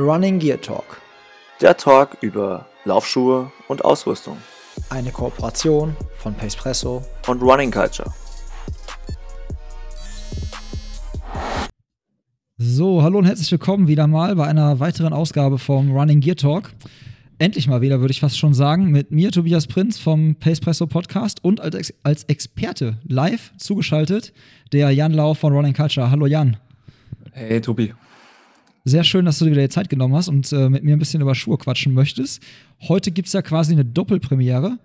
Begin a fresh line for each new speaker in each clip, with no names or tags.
Running Gear Talk,
Der Talk über Laufschuhe und Ausrüstung
eine Kooperation von Pacepresso
und Running Culture.
So, hallo und herzlich willkommen wieder mal bei einer weiteren Ausgabe vom Running Gear Talk. Endlich mal wieder, würde ich fast schon sagen, mit mir, Tobias Prinz vom Pacepresso Podcast und als, Ex als Experte live zugeschaltet, der Jan Lau von Running Culture. Hallo Jan.
Hey Tobi.
Sehr schön, dass du dir wieder die Zeit genommen hast und äh, mit mir ein bisschen über Schuhe quatschen möchtest. Heute gibt es ja quasi eine Doppelpremiere.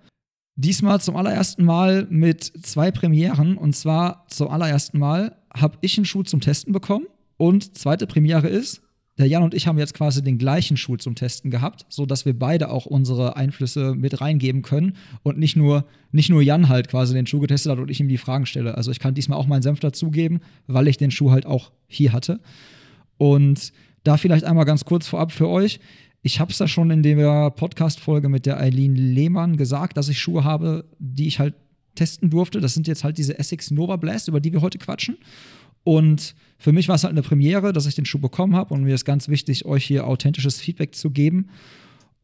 Diesmal zum allerersten Mal mit zwei Premieren. Und zwar zum allerersten Mal habe ich einen Schuh zum Testen bekommen. Und zweite Premiere ist, der Jan und ich haben jetzt quasi den gleichen Schuh zum Testen gehabt, sodass wir beide auch unsere Einflüsse mit reingeben können und nicht nur, nicht nur Jan halt quasi den Schuh getestet hat und ich ihm die Fragen stelle. Also ich kann diesmal auch meinen Senf dazugeben, weil ich den Schuh halt auch hier hatte. Und da vielleicht einmal ganz kurz vorab für euch. Ich habe es ja schon in der Podcast-Folge mit der Eileen Lehmann gesagt, dass ich Schuhe habe, die ich halt testen durfte. Das sind jetzt halt diese Essex Nova Blast, über die wir heute quatschen. Und für mich war es halt eine Premiere, dass ich den Schuh bekommen habe und mir ist ganz wichtig, euch hier authentisches Feedback zu geben.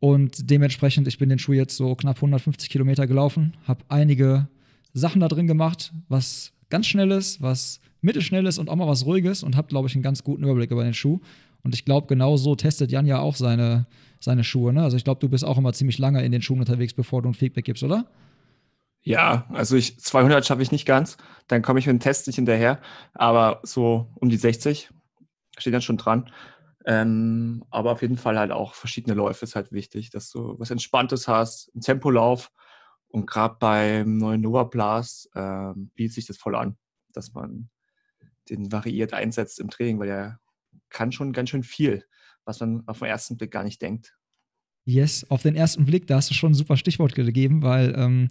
Und dementsprechend, ich bin den Schuh jetzt so knapp 150 Kilometer gelaufen, habe einige Sachen da drin gemacht, was ganz schnelles, was mittelschnelles und auch mal was ruhiges und habe, glaube ich, einen ganz guten Überblick über den Schuh. Und ich glaube, genau so testet Jan ja auch seine, seine Schuhe. Ne? Also ich glaube, du bist auch immer ziemlich lange in den Schuhen unterwegs, bevor du ein Feedback gibst, oder?
Ja, also ich 200 schaffe ich nicht ganz. Dann komme ich mit dem Test nicht hinterher. Aber so um die 60 steht dann schon dran. Ähm, aber auf jeden Fall halt auch verschiedene Läufe ist halt wichtig, dass du was Entspanntes hast, einen Tempolauf. Und gerade beim neuen Nova Blast ähm, bietet sich das voll an, dass man den variiert einsetzt im Training, weil er kann schon ganz schön viel, was man auf den ersten Blick gar nicht denkt.
Yes, auf den ersten Blick, da hast du schon ein super Stichwort gegeben, weil ähm,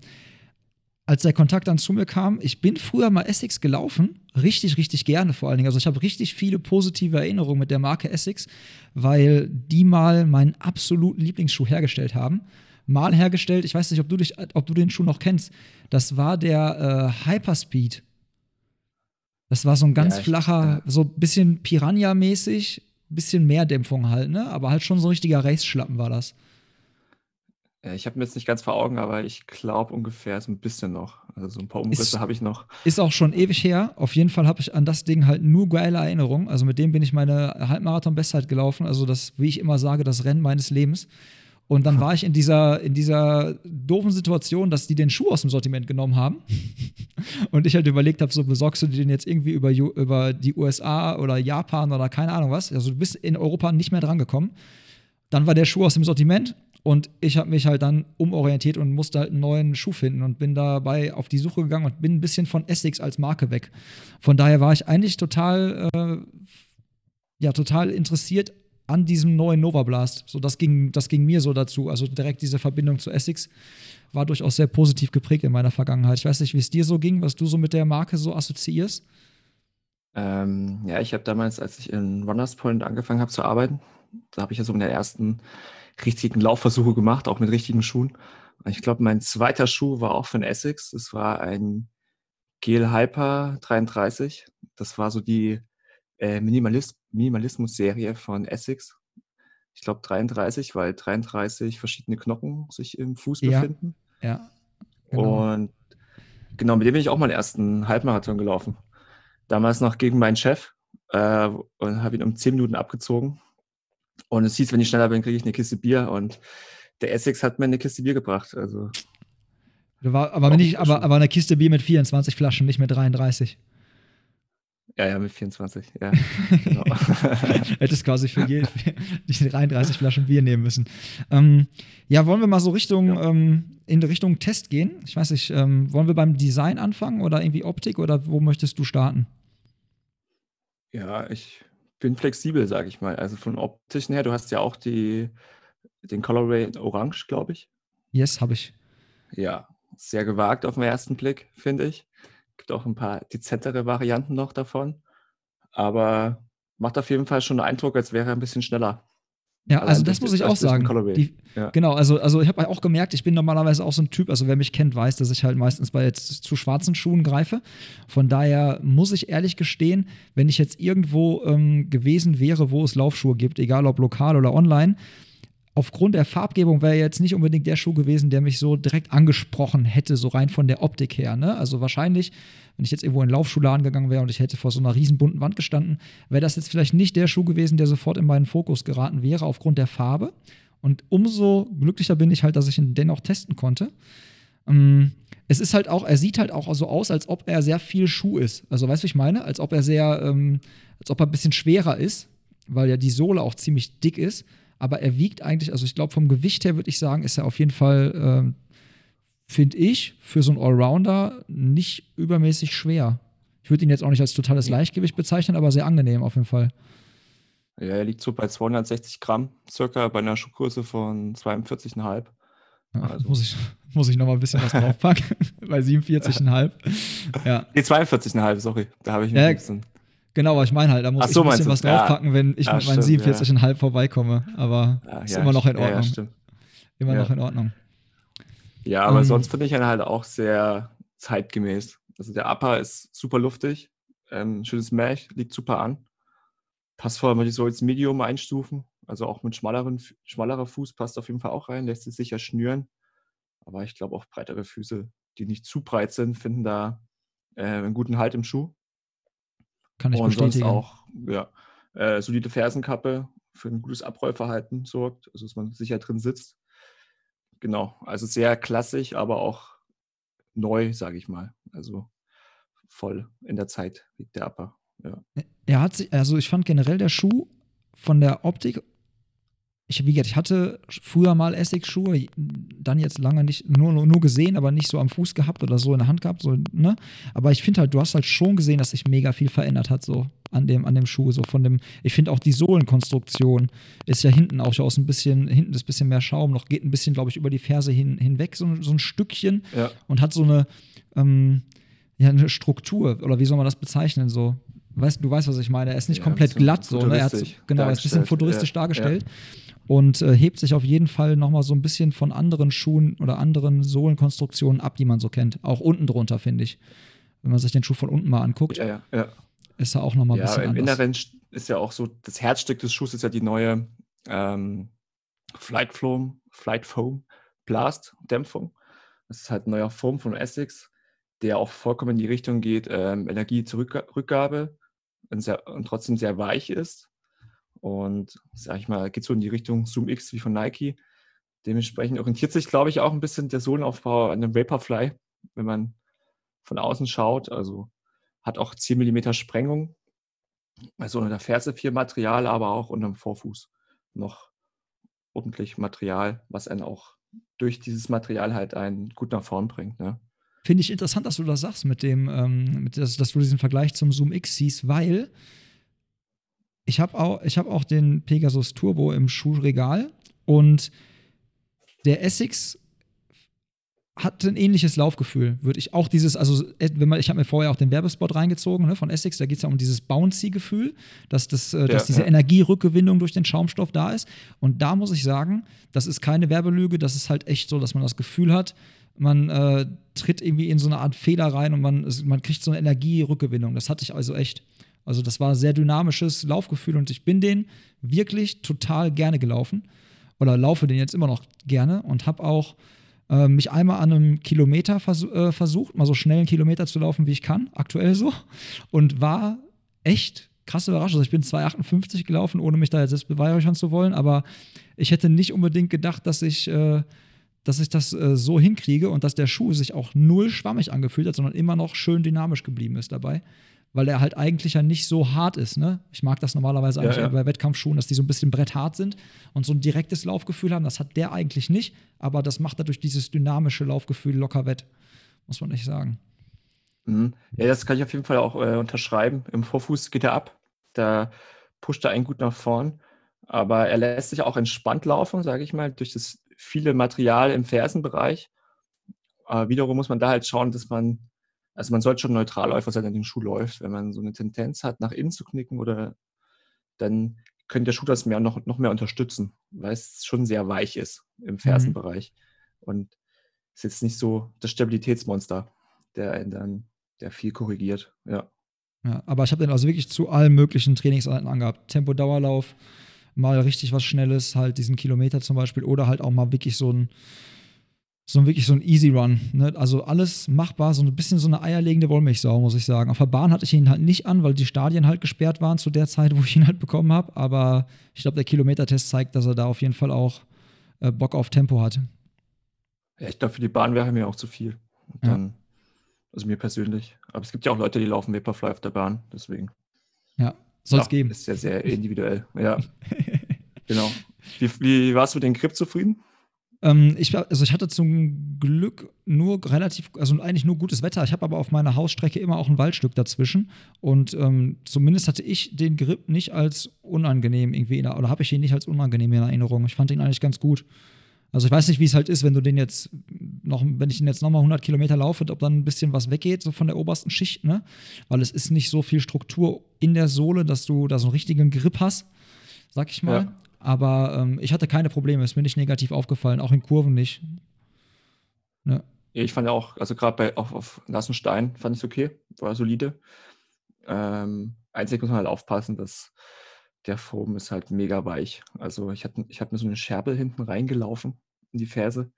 als der Kontakt dann zu mir kam, ich bin früher mal Essex gelaufen, richtig, richtig gerne vor allen Dingen. Also ich habe richtig viele positive Erinnerungen mit der Marke Essex, weil die mal meinen absoluten Lieblingsschuh hergestellt haben. Mal hergestellt, ich weiß nicht, ob du, dich, ob du den Schuh noch kennst. Das war der äh, Hyperspeed. Das war so ein ganz ja, flacher, so ein bisschen Piranha-mäßig, bisschen mehr Dämpfung halt, ne? Aber halt schon so ein richtiger Race-Schlappen war das.
Ich habe mir jetzt nicht ganz vor Augen, aber ich glaube ungefähr so ein bisschen noch. Also so ein paar Umrisse habe ich noch.
Ist auch schon ewig her. Auf jeden Fall habe ich an das Ding halt nur geile Erinnerungen. Also mit dem bin ich meine Halbmarathon-Bestzeit gelaufen. Also das, wie ich immer sage, das Rennen meines Lebens. Und dann war ich in dieser, in dieser doofen Situation, dass die den Schuh aus dem Sortiment genommen haben. Und ich halt überlegt habe, so besorgst du den jetzt irgendwie über, über die USA oder Japan oder keine Ahnung was. Also du bist in Europa nicht mehr drangekommen. Dann war der Schuh aus dem Sortiment und ich habe mich halt dann umorientiert und musste halt einen neuen Schuh finden und bin dabei auf die Suche gegangen und bin ein bisschen von Essex als Marke weg. Von daher war ich eigentlich total, äh, ja, total interessiert an diesem neuen Nova Blast. So, das ging, das ging mir so dazu. Also direkt diese Verbindung zu Essex war durchaus sehr positiv geprägt in meiner Vergangenheit. Ich weiß nicht, wie es dir so ging, was du so mit der Marke so assoziierst.
Ähm, ja, ich habe damals, als ich in Runners Point angefangen habe zu arbeiten, da habe ich ja so in der ersten richtigen Laufversuche gemacht, auch mit richtigen Schuhen. Ich glaube, mein zweiter Schuh war auch von Essex. Das war ein Gel Hyper 33. Das war so die äh, Minimalist Minimalismus-Serie von Essex. Ich glaube 33, weil 33 verschiedene Knochen sich im Fuß
ja,
befinden.
Ja.
Genau. Und genau, mit dem bin ich auch mal den ersten Halbmarathon gelaufen. Damals noch gegen meinen Chef äh, und habe ihn um 10 Minuten abgezogen. Und es hieß, wenn ich schneller bin, kriege ich eine Kiste Bier. Und der Essex hat mir eine Kiste Bier gebracht. Also,
war, aber, nicht, aber, aber eine Kiste Bier mit 24 Flaschen, nicht mit 33.
Ja, ja, mit 24, ja. Genau.
Hättest quasi für die 33 Flaschen Bier nehmen müssen. Ähm, ja, wollen wir mal so Richtung, ja. ähm, in Richtung Test gehen? Ich weiß nicht, ähm, wollen wir beim Design anfangen oder irgendwie Optik oder wo möchtest du starten?
Ja, ich bin flexibel, sage ich mal. Also von optischen her, du hast ja auch die, den Colorway in Orange, glaube ich.
Yes, habe ich.
Ja, sehr gewagt auf den ersten Blick, finde ich. Gibt auch ein paar dezentere Varianten noch davon. Aber macht auf jeden Fall schon einen Eindruck, als wäre er ein bisschen schneller.
Ja, also
Allein
das
durch
muss
den-
ich auch
den
sagen. Die,
Ja.
Genau, also, also ich habe auch gemerkt, ich bin normalerweise auch so ein Typ, also wer mich kennt, weiß, dass ich halt meistens bei jetzt zu schwarzen Schuhen greife. Von daher muss ich ehrlich gestehen, wenn ich jetzt irgendwo ähm, gewesen wäre, wo es Laufschuhe gibt, egal ob lokal oder online, aufgrund der Farbgebung wäre jetzt nicht unbedingt der Schuh gewesen, der mich so direkt angesprochen hätte, so rein von der Optik her. Ne? Also wahrscheinlich, wenn ich jetzt irgendwo in einen Laufschuhladen gegangen wäre und ich hätte vor so einer riesen bunten Wand gestanden, wäre das jetzt vielleicht nicht der Schuh gewesen, der sofort in meinen Fokus geraten wäre, aufgrund der Farbe. Und umso glücklicher bin ich halt, dass ich ihn dennoch testen konnte. Ähm, es ist halt auch, er sieht halt auch so aus, als ob er sehr viel Schuh ist. Also weißt du, ich meine? Als ob er sehr, ähm, als ob er ein bisschen schwerer ist, weil ja die Sohle auch ziemlich dick ist. Aber er wiegt eigentlich, also ich glaube, vom Gewicht her würde ich sagen, ist er auf jeden Fall, ähm, finde ich, für so einen Allrounder nicht übermäßig schwer. Ich würde ihn jetzt auch nicht als totales Leichtgewicht bezeichnen, aber sehr angenehm auf jeden Fall.
Ja, er liegt so bei 260 Gramm, circa bei einer Schuhgröße von 42,5.
Ja,
Also-
Muss ich, muss ich noch mal ein bisschen was draufpacken. Bei 47,5. Ja,
Nee, 42,5, sorry. Da habe ich mich
Ja,
ein bisschen.
Genau, aber ich meine halt, da muss
Ach
ich
so,
ein bisschen was
du? Ja.
draufpacken, wenn ich
Ja,
mit meinen
stimmt,
47,5 vorbeikomme. Aber
Ja,
ist
ja,
immer noch in
ja,
Ordnung.
Ja, stimmt.
immer
Ja.
noch in Ordnung.
Ja, aber
Ähm.
sonst finde ich ihn halt auch sehr zeitgemäß. Also der Upper ist super luftig, ähm, schönes Mesh, liegt super an. Passt vor allem, wenn ich so ins Medium einstufen. Also auch mit schmaleren, schmalerer Fuß passt auf jeden Fall auch rein, lässt sich sicher schnüren. Aber ich glaube auch breitere Füße, die nicht zu breit sind, finden da äh, einen guten Halt im Schuh.
Kann ich
Und sonst
bestätigen.
auch, ja, äh, solide Fersenkappe für ein gutes Abrollverhalten sorgt, also dass man sicher drin sitzt. Genau, also sehr klassisch, aber auch neu, sage ich mal. Also voll in der Zeit liegt der Upper. Ja.
Er hat sich, also ich fand generell der Schuh von der Optik, ich, wie gesagt, ich hatte früher mal Essex-Schuhe, dann jetzt lange nicht, nur, nur gesehen, aber nicht so am Fuß gehabt oder so in der Hand gehabt, so, ne? Aber ich finde halt, du hast halt schon gesehen, dass sich mega viel verändert hat, so an dem, an dem Schuh, so von dem, ich finde auch die Sohlenkonstruktion ist ja hinten auch aus ein bisschen, hinten ist ein bisschen mehr Schaum, noch geht ein bisschen, glaube ich, über die Ferse hin, hinweg, so, so ein Stückchen
ja.
und hat so eine, ähm, ja, eine Struktur, oder wie soll man das bezeichnen, so. Weißt, du weißt, was ich meine. Er ist nicht
Ja,
komplett glatt, so, ne? Er hat genau, er ist ein bisschen futuristisch
ja,
dargestellt und äh, hebt sich auf jeden Fall nochmal so ein bisschen von anderen Schuhen oder anderen Sohlenkonstruktionen ab, die man so kennt. Auch unten drunter, finde ich. Wenn man sich den Schuh von unten mal anguckt,
Ja, ja, ja.
ist er auch nochmal ein
ja,
bisschen
im
anders.
Inneren st- ist ja auch so, das Herzstück des Schuhs ist ja die neue ähm, Flight Foam, Flight Foam Blast Dämpfung. Das ist halt ein neuer Foam von Essex, der auch vollkommen in die Richtung geht, ähm, Energiezurückgabe und, sehr, und trotzdem sehr weich ist. Und sag ich mal, geht so in die Richtung Zoom X wie von Nike. Dementsprechend orientiert sich, glaube ich, auch ein bisschen der Sohlenaufbau an dem Vaporfly, wenn man von außen schaut. Also hat auch 10 mm Sprengung. Also unter der Ferse viel Material, aber auch unter dem Vorfuß noch ordentlich Material, was einen auch durch dieses Material halt einen gut nach vorn bringt. Ne?
Finde ich interessant, dass du das sagst mit dem, ähm, mit das, dass du diesen Vergleich zum Zoom X siehst, weil ich habe auch, ich hab auch den Pegasus Turbo im Schuhregal und der Essex hat ein ähnliches Laufgefühl, würde ich auch dieses, also äh, wenn man, ich habe mir vorher auch den Werbespot reingezogen ne, von Essex, da geht es ja um dieses Bouncy-Gefühl, dass, das, äh, dass
Ja,
diese
ja.
Energierückgewinnung durch den Schaumstoff da ist. Und da muss ich sagen, das ist keine Werbelüge, das ist halt echt so, dass man das Gefühl hat, man äh, tritt irgendwie in so eine Art Fehler rein und man, man kriegt so eine Energierückgewinnung. Das hatte ich also echt. Also das war ein sehr dynamisches Laufgefühl und ich bin den wirklich total gerne gelaufen oder laufe den jetzt immer noch gerne und habe auch äh, mich einmal an einem Kilometer vers äh, versucht, mal so schnell einen Kilometer zu laufen, wie ich kann, aktuell so und war echt krass überrascht. Also ich bin 2,58 gelaufen, ohne mich da jetzt selbst beweihräuchern zu wollen, aber ich hätte nicht unbedingt gedacht, dass ich äh, dass ich das äh, so hinkriege und dass der Schuh sich auch null schwammig angefühlt hat, sondern immer noch schön dynamisch geblieben ist dabei. Weil er halt eigentlich ja nicht so hart ist, ne? Ich mag das normalerweise eigentlich
ja.
bei Wettkampfschuhen, dass die so ein bisschen bretthart sind und so ein direktes Laufgefühl haben. Das hat der eigentlich nicht, aber das macht er durch dieses dynamische Laufgefühl locker wett. Muss man nicht sagen.
Mhm. Ja, das kann ich auf jeden Fall auch äh, unterschreiben. Im Vorfuß geht er ab. Da pusht er einen gut nach vorn. Aber er lässt sich auch entspannt laufen, sage ich mal, durch das viele Material im Fersenbereich. Aber wiederum muss man da halt schauen, dass man, also man sollte schon Neutralläufer sein, der den Schuh läuft. Wenn man so eine Tendenz hat, nach innen zu knicken oder dann könnte der Schuh das mehr noch, noch mehr unterstützen, weil es schon sehr weich ist im Fersenbereich. Mhm. Und ist jetzt nicht so das Stabilitätsmonster, der dann, der viel korrigiert. Ja.
Ja, aber ich habe den also wirklich zu allen möglichen Trainingsarten angehabt. Tempo, Dauerlauf, mal richtig was Schnelles, halt diesen Kilometer zum Beispiel, oder halt auch mal wirklich so ein, so wirklich so ein Easy Run. Ne? Also alles machbar, so ein bisschen so eine eierlegende Wollmilchsau, muss ich sagen. Auf der Bahn hatte ich ihn halt nicht an, weil die Stadien halt gesperrt waren zu der Zeit, wo ich ihn halt bekommen habe. Aber ich glaube, der Kilometertest zeigt, dass er da auf jeden Fall auch äh, Bock auf Tempo hatte.
Ja, ich glaube, für die Bahn wäre mir auch zu viel. Und dann, ja. Also mir persönlich. Aber es gibt ja auch Leute, die laufen Vaporfly auf der Bahn, deswegen.
Ja, soll es ja, geben.
Ist ja sehr individuell. Ja. genau. Wie, wie warst du mit dem Grip zufrieden?
Ähm, ich, also ich hatte zum Glück nur relativ, also eigentlich nur gutes Wetter. Ich habe aber auf meiner Hausstrecke immer auch ein Waldstück dazwischen. Und ähm, zumindest hatte ich den Grip nicht als unangenehm irgendwie, oder habe ich ihn nicht als unangenehm in Erinnerung. Ich fand ihn eigentlich ganz gut. Also ich weiß nicht, wie es halt ist, wenn du den jetzt noch, wenn ich den jetzt nochmal 100 Kilometer laufe, ob dann ein bisschen was weggeht, so von der obersten Schicht, ne? Weil es ist nicht so viel Struktur in der Sohle, dass du da so einen richtigen Grip hast, sag ich mal. Ja. Aber ähm, ich hatte keine Probleme, ist mir nicht negativ aufgefallen, auch in Kurven nicht.
Ne? Ich fand ja auch, also gerade bei auf, auf nassen Stein fand ich es okay, war solide. Ähm, einzig muss man halt aufpassen, dass der Foam ist halt mega weich. Also ich hatte ich habe mir so eine Scherbe hinten reingelaufen in die Ferse.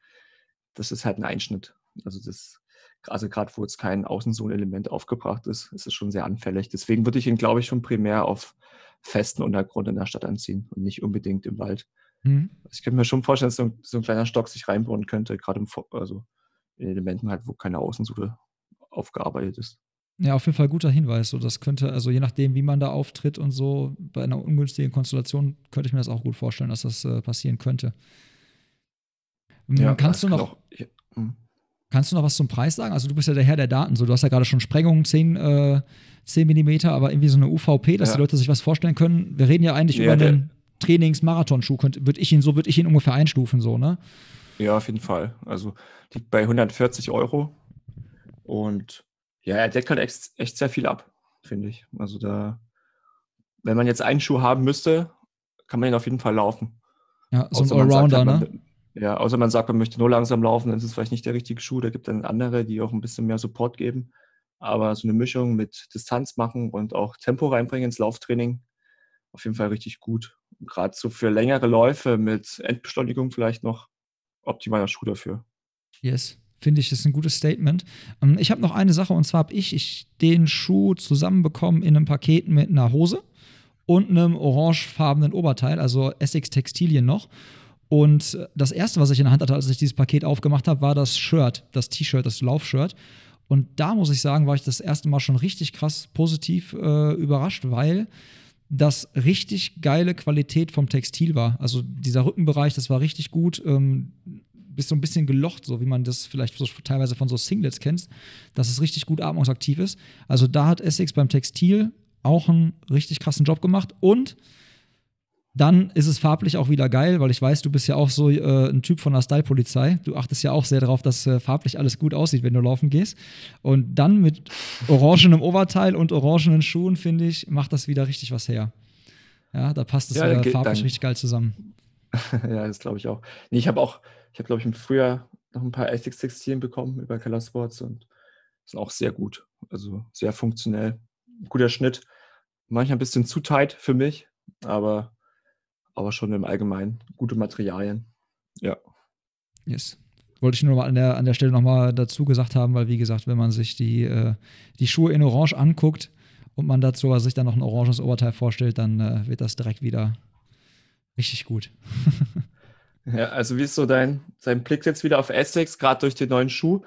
Das ist halt ein Einschnitt. Also das also gerade wo jetzt kein Außensohlelement aufgebracht ist, ist es schon sehr anfällig. Deswegen würde ich ihn, glaube ich, schon primär auf festen Untergrund in der Stadt anziehen und nicht unbedingt im Wald. Mhm. Ich könnte mir schon vorstellen, dass so ein, so ein kleiner Stock sich reinbohren könnte, gerade im, also in Elementen halt, wo keine Außensohle aufgearbeitet ist.
Ja, auf jeden Fall guter Hinweis. So, das könnte, also je nachdem, wie man da auftritt und so, bei einer ungünstigen Konstellation könnte ich mir das auch gut vorstellen, dass das äh, passieren könnte. Ja, kannst du noch. Auch, ja, hm. Kannst du noch was zum Preis sagen? Also, du bist ja der Herr der Daten. So, du hast ja gerade schon Sprengungen 10, äh, 10 mm, aber irgendwie so eine UVP, dass ja. die Leute sich was vorstellen können. Wir reden ja eigentlich ja, über einen Trainings-Marathon-Schuh. Würde ich ihn, so würde ich ihn ungefähr einstufen, so, ne?
Ja, auf jeden Fall. Also liegt bei 140 Euro. Und ja, er deckt halt echt, echt sehr viel ab, finde ich. Also da, wenn man jetzt einen Schuh haben müsste, kann man ihn auf jeden Fall laufen.
Ja, so außer ein Allrounder, halt,
ne? Ja, außer man sagt, man möchte nur langsam laufen, dann ist es vielleicht nicht der richtige Schuh. Da gibt es dann andere, die auch ein bisschen mehr Support geben. Aber so eine Mischung mit Distanz machen und auch Tempo reinbringen ins Lauftraining, auf jeden Fall richtig gut. Gerade so für längere Läufe mit Endbeschleunigung vielleicht noch optimaler Schuh dafür.
Yes finde ich, ist ein gutes Statement. Ähm, ich habe noch eine Sache und zwar habe ich, ich den Schuh zusammenbekommen in einem Paket mit einer Hose und einem orangefarbenen Oberteil, also Essex Textilien noch. Und das erste, was ich in der Hand hatte, als ich dieses Paket aufgemacht habe, war das Shirt, das T-Shirt, das Laufshirt. Und da muss ich sagen, war ich das erste Mal schon richtig krass positiv äh, überrascht, weil das richtig geile Qualität vom Textil war. Also dieser Rückenbereich, das war richtig gut. Ähm, bist so ein bisschen gelocht, so wie man das vielleicht so teilweise von so Singlets kennt, dass es richtig gut atmungsaktiv ist. Also da hat Essex beim Textil auch einen richtig krassen Job gemacht und dann ist es farblich auch wieder geil, weil ich weiß, du bist ja auch so äh, ein Typ von der Style-Polizei. Du achtest ja auch sehr darauf, dass äh, farblich alles gut aussieht, wenn du laufen gehst. Und dann mit orangenem Oberteil und orangenen Schuhen, finde ich, macht das wieder richtig was her. Ja, da passt es ja, wieder farblich dann. richtig geil zusammen.
ja, das glaube ich auch. Nee, ich habe auch, ich habe, glaube ich, im Frühjahr noch ein paar Essex-Textilien bekommen über Keller Sports und sind auch sehr gut. Also sehr funktionell. Guter Schnitt. Manchmal ein bisschen zu tight für mich, aber, aber schon im Allgemeinen gute Materialien. Ja.
Yes. Wollte ich nur mal an der, an der Stelle nochmal dazu gesagt haben, weil, wie gesagt, wenn man sich die, äh, die Schuhe in Orange anguckt und man dazu sich dann noch ein oranges Oberteil vorstellt, dann äh, wird das direkt wieder richtig gut.
Ja, also wie ist so dein, dein Blick jetzt wieder auf Essex, gerade durch den neuen Schuh?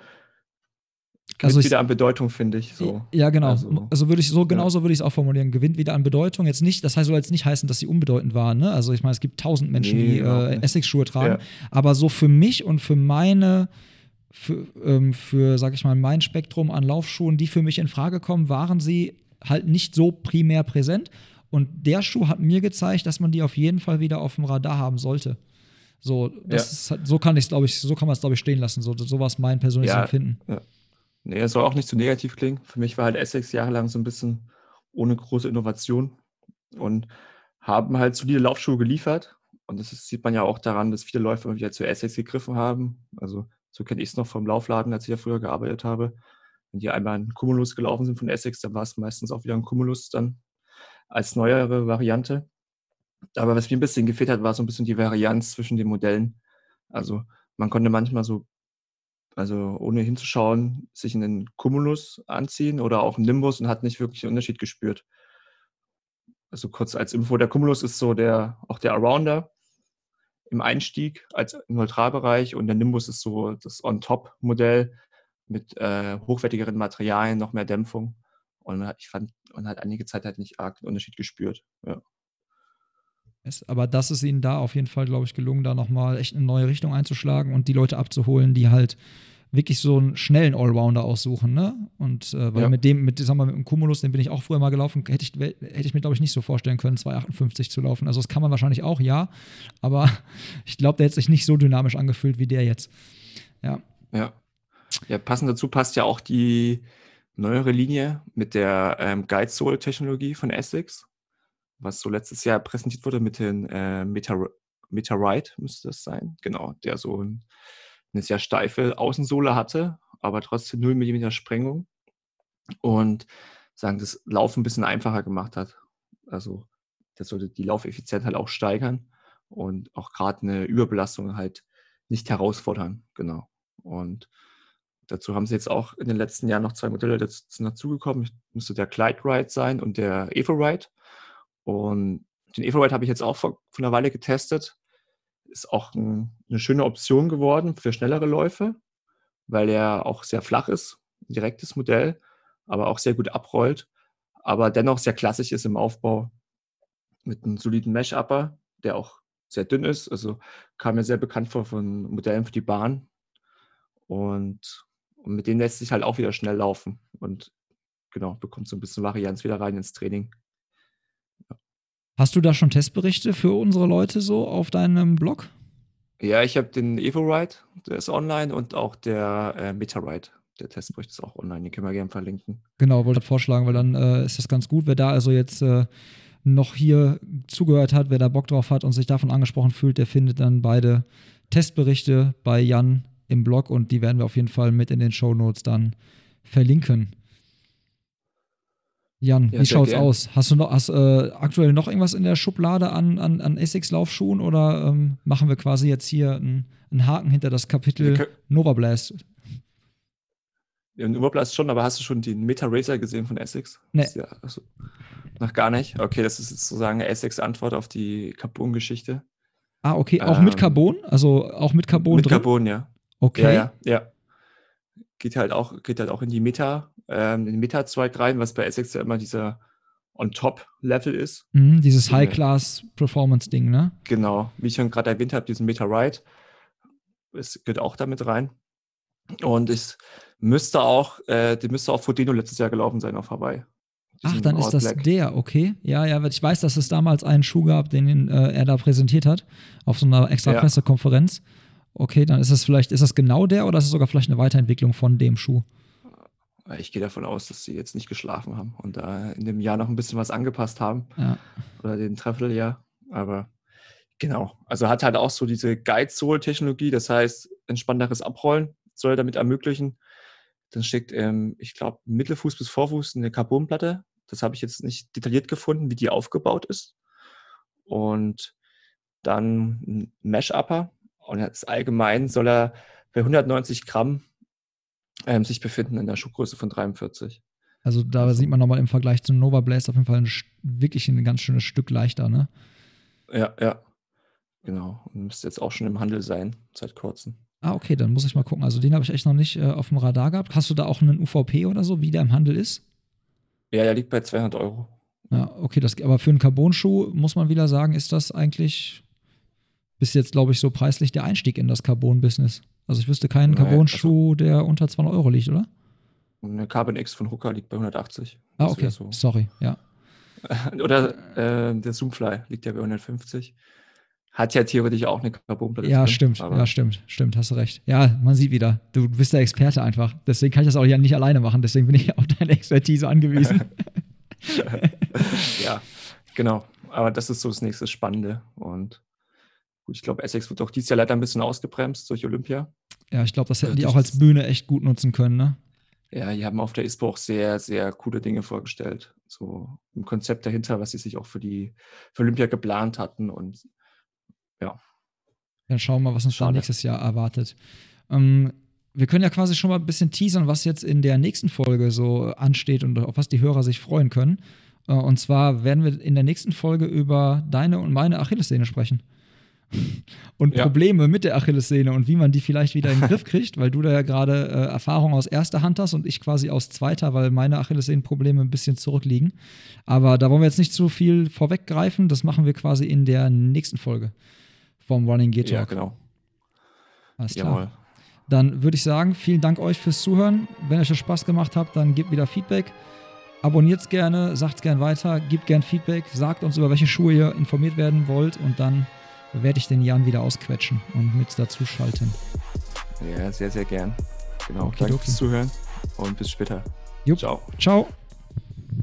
Gewinnt also wieder an Bedeutung, finde ich. So.
Ja, genau. Also, also würde ich so, genauso ja. würde ich es auch formulieren. Gewinnt wieder an Bedeutung. Jetzt nicht, das heißt, soll jetzt nicht heißen, dass sie unbedeutend waren. Ne? Also ich meine, es gibt tausend Menschen, nee, die äh, Essex-Schuhe tragen. Ja. Aber so für mich und für meine, für, ähm, für, sag ich mal, mein Spektrum an Laufschuhen, die für mich in Frage kommen, waren sie halt nicht so primär präsent. Und der Schuh hat mir gezeigt, dass man die auf jeden Fall wieder auf dem Radar haben sollte. So, das ja. ist, so kann ich glaube ich, so kann man es, glaube ich, stehen lassen. So, so war es mein persönliches ja, Empfinden. Ja.
Nee, es soll auch nicht zu negativ klingen. Für mich war halt Essex jahrelang so ein bisschen ohne große Innovation und haben halt solide Laufschuhe geliefert. Und das ist, sieht man ja auch daran, dass viele Läufer wieder zu Essex gegriffen haben. Also so kenne ich es noch vom Laufladen, als ich ja früher gearbeitet habe. Wenn die einmal ein Cumulus gelaufen sind von Essex, dann war es meistens auch wieder ein Cumulus dann als neuere Variante. Aber was mir ein bisschen gefehlt hat, war so ein bisschen die Varianz zwischen den Modellen. Also man konnte manchmal so, also ohne hinzuschauen, sich einen Cumulus anziehen oder auch einen Nimbus und hat nicht wirklich einen Unterschied gespürt. Also kurz als Info, der Cumulus ist so der, auch der Arounder im Einstieg als Neutralbereich und der Nimbus ist so das On-Top-Modell mit äh, hochwertigeren Materialien, noch mehr Dämpfung. Und ich fand, man hat einige Zeit halt nicht arg den Unterschied gespürt. Ja.
Aber das ist ihnen da auf jeden Fall, glaube ich, gelungen, da nochmal echt eine neue Richtung einzuschlagen und die Leute abzuholen, die halt wirklich so einen schnellen Allrounder aussuchen, ne? Und äh, weil ja. mit dem, mit, sagen wir, mit dem Cumulus, den bin ich auch früher mal gelaufen, hätte ich, hätte ich mir, glaube ich, nicht so vorstellen können, 2,58 zu laufen. Also das kann man wahrscheinlich auch, ja. Aber ich glaube, der hätte sich nicht so dynamisch angefühlt wie der jetzt. Ja.
Ja. Ja, passend dazu passt ja auch die neuere Linie mit der ähm, Guide Soul Technologie von Essex was so letztes Jahr präsentiert wurde mit den äh, Meta, Meteorite, müsste das sein. Genau, der so ein, eine sehr steife Außensohle hatte, aber trotzdem 0 mm Sprengung und sagen, das Laufen ein bisschen einfacher gemacht hat. Also das sollte die Laufeffizienz halt auch steigern und auch gerade eine Überbelastung halt nicht herausfordern. Genau. Und dazu haben sie jetzt auch in den letzten Jahren noch zwei Modelle dazugekommen. Müsste der Glide Ride sein und der Evo Ride. Und den Everwrite habe ich jetzt auch vor, vor einer Weile getestet. Ist auch ein, eine schöne Option geworden für schnellere Läufe, weil er auch sehr flach ist, ein direktes Modell, aber auch sehr gut abrollt, aber dennoch sehr klassisch ist im Aufbau mit einem soliden Mesh-Upper, der auch sehr dünn ist. Also kam mir sehr bekannt vor von Modellen für die Bahn. Und, und mit dem lässt sich halt auch wieder schnell laufen und genau, bekommt so ein bisschen Varianz wieder rein ins Training.
Hast du da schon Testberichte für unsere Leute so auf deinem Blog?
Ja, ich habe den EvoRide, der ist online und auch der äh, MetaRide. Der Testbericht ist auch online, den können wir gerne verlinken.
Genau, wollte vorschlagen, weil dann äh, ist das ganz gut. Wer da also jetzt äh, noch hier zugehört hat, wer da Bock drauf hat und sich davon angesprochen fühlt, der findet dann beide Testberichte bei Jan im Blog und die werden wir auf jeden Fall mit in den Show Notes dann verlinken. Jan, ja, wie schaut's gern. aus? Hast du noch hast, äh, aktuell noch irgendwas in der Schublade an, an, an Essex-Laufschuhen oder ähm, machen wir quasi jetzt hier einen, Haken hinter das Kapitel. Nova Blast?
Ja, Nova Blast schon, aber hast du schon den Meta Racer gesehen von Essex?
Nee.
Ja, also, noch gar nicht? Okay, das ist sozusagen Essex Antwort auf die Carbon-Geschichte.
Ah, okay, auch ähm, mit Carbon? Also auch mit Carbon
Mit drin? Carbon, ja.
Okay.
Ja, ja, ja. Geht halt auch, geht halt auch in die Meta ähm, den Meta-Zweig rein, was bei Essex ja immer dieser On-Top-Level ist.
Mhm, dieses High-Class-Performance-Ding, ne?
Genau, wie ich schon gerade erwähnt habe, diesen Meta-Ride. Es geht auch damit rein. Und es müsste auch, äh, die müsste auch Fodeno letztes Jahr gelaufen sein auf Hawaii.
Ach, dann ist das der, okay. Ja, ja, ich weiß, dass es damals einen Schuh gab, den äh, er da präsentiert hat, auf so einer extra ja. Okay, dann ist es vielleicht, ist das genau der oder ist es sogar vielleicht eine Weiterentwicklung von dem Schuh?
Ich gehe davon aus, dass sie jetzt nicht geschlafen haben und da in dem Jahr noch ein bisschen was angepasst haben.
Ja.
Oder den Treffeljahr. Aber genau. Also hat halt auch so diese Guide-Soul-Technologie, das heißt, entspannteres Abrollen soll damit ermöglichen. Dann steckt, ähm, ich glaube, Mittelfuß bis Vorfuß eine Carbonplatte. Das habe ich jetzt nicht detailliert gefunden, wie die aufgebaut ist. Und dann ein Mesh-Upper. Und jetzt allgemein soll er bei 190 Gramm ähm, sich befinden in der Schuhgröße von 43.
Also da also. sieht man nochmal im Vergleich zum Nova Blaze auf jeden Fall ein, wirklich ein ganz schönes Stück leichter, ne?
Ja, ja. Genau. Und müsste jetzt auch schon im Handel sein, seit kurzem.
Ah, okay, dann muss ich mal gucken. Also den habe ich echt noch nicht äh, auf dem Radar gehabt. Hast du da auch einen UVP oder so, wie der im Handel ist?
Ja, der liegt bei 200 Euro.
Ja, okay, das, aber für einen Carbon-Schuh muss man wieder sagen, ist das eigentlich bis jetzt, glaube ich, so preislich der Einstieg in das Carbon-Business. Also ich wüsste keinen Carbon-Schuh, also, der unter 200 Euro liegt, oder?
Eine Carbon X von Hooker liegt bei 180.
Ah, okay. So. Sorry, ja.
oder äh, der Zoomfly liegt ja bei 150. Hat ja theoretisch auch eine Carbonplatte.
Ja, drin, stimmt. Ja, stimmt. Stimmt, hast du recht. Ja, man sieht wieder. Du bist der Experte einfach. Deswegen kann ich das auch ja nicht alleine machen. Deswegen bin ich auf deine Expertise angewiesen.
ja, genau. aber das ist so das nächste Spannende. Und gut, ich glaube, Essex wird auch dieses Jahr leider ein bisschen ausgebremst durch Olympia.
Ja, ich glaube, das hätten die auch als Bühne echt gut nutzen können, ne?
Ja, die haben auf der ISPO auch sehr, sehr coole Dinge vorgestellt. So ein Konzept dahinter, was sie sich auch für die für Olympia geplant hatten. Und ja.
Dann schauen wir mal, was uns da nächstes Jahr erwartet. Ähm, wir können ja quasi schon mal ein bisschen teasern, was jetzt in der nächsten Folge so ansteht und auf was die Hörer sich freuen können. Äh, und zwar werden wir in der nächsten Folge über deine und meine Achillessehne sprechen. und ja. Probleme mit der Achillessehne und wie man die vielleicht wieder in den Griff kriegt, weil du da ja gerade äh, Erfahrung aus erster Hand hast und ich quasi aus zweiter, weil meine Achillessehnenprobleme ein bisschen zurückliegen. Aber da wollen wir jetzt nicht zu viel vorweggreifen. Das machen wir quasi in der nächsten Folge vom Running Gear Talk.
Ja, genau.
Alles klar. Jawohl. Dann würde ich sagen, vielen Dank euch fürs Zuhören. Wenn euch das Spaß gemacht hat, dann gebt wieder Feedback. Abonniert es gerne, sagt es gerne weiter, gebt gerne Feedback, sagt uns, über welche Schuhe ihr informiert werden wollt und dann werde ich den Jan wieder ausquetschen und mit dazu schalten.
Ja, sehr, sehr gern. Genau. Okay, Danke okay. fürs Zuhören und bis später.
Jupp. Ciao. Ciao.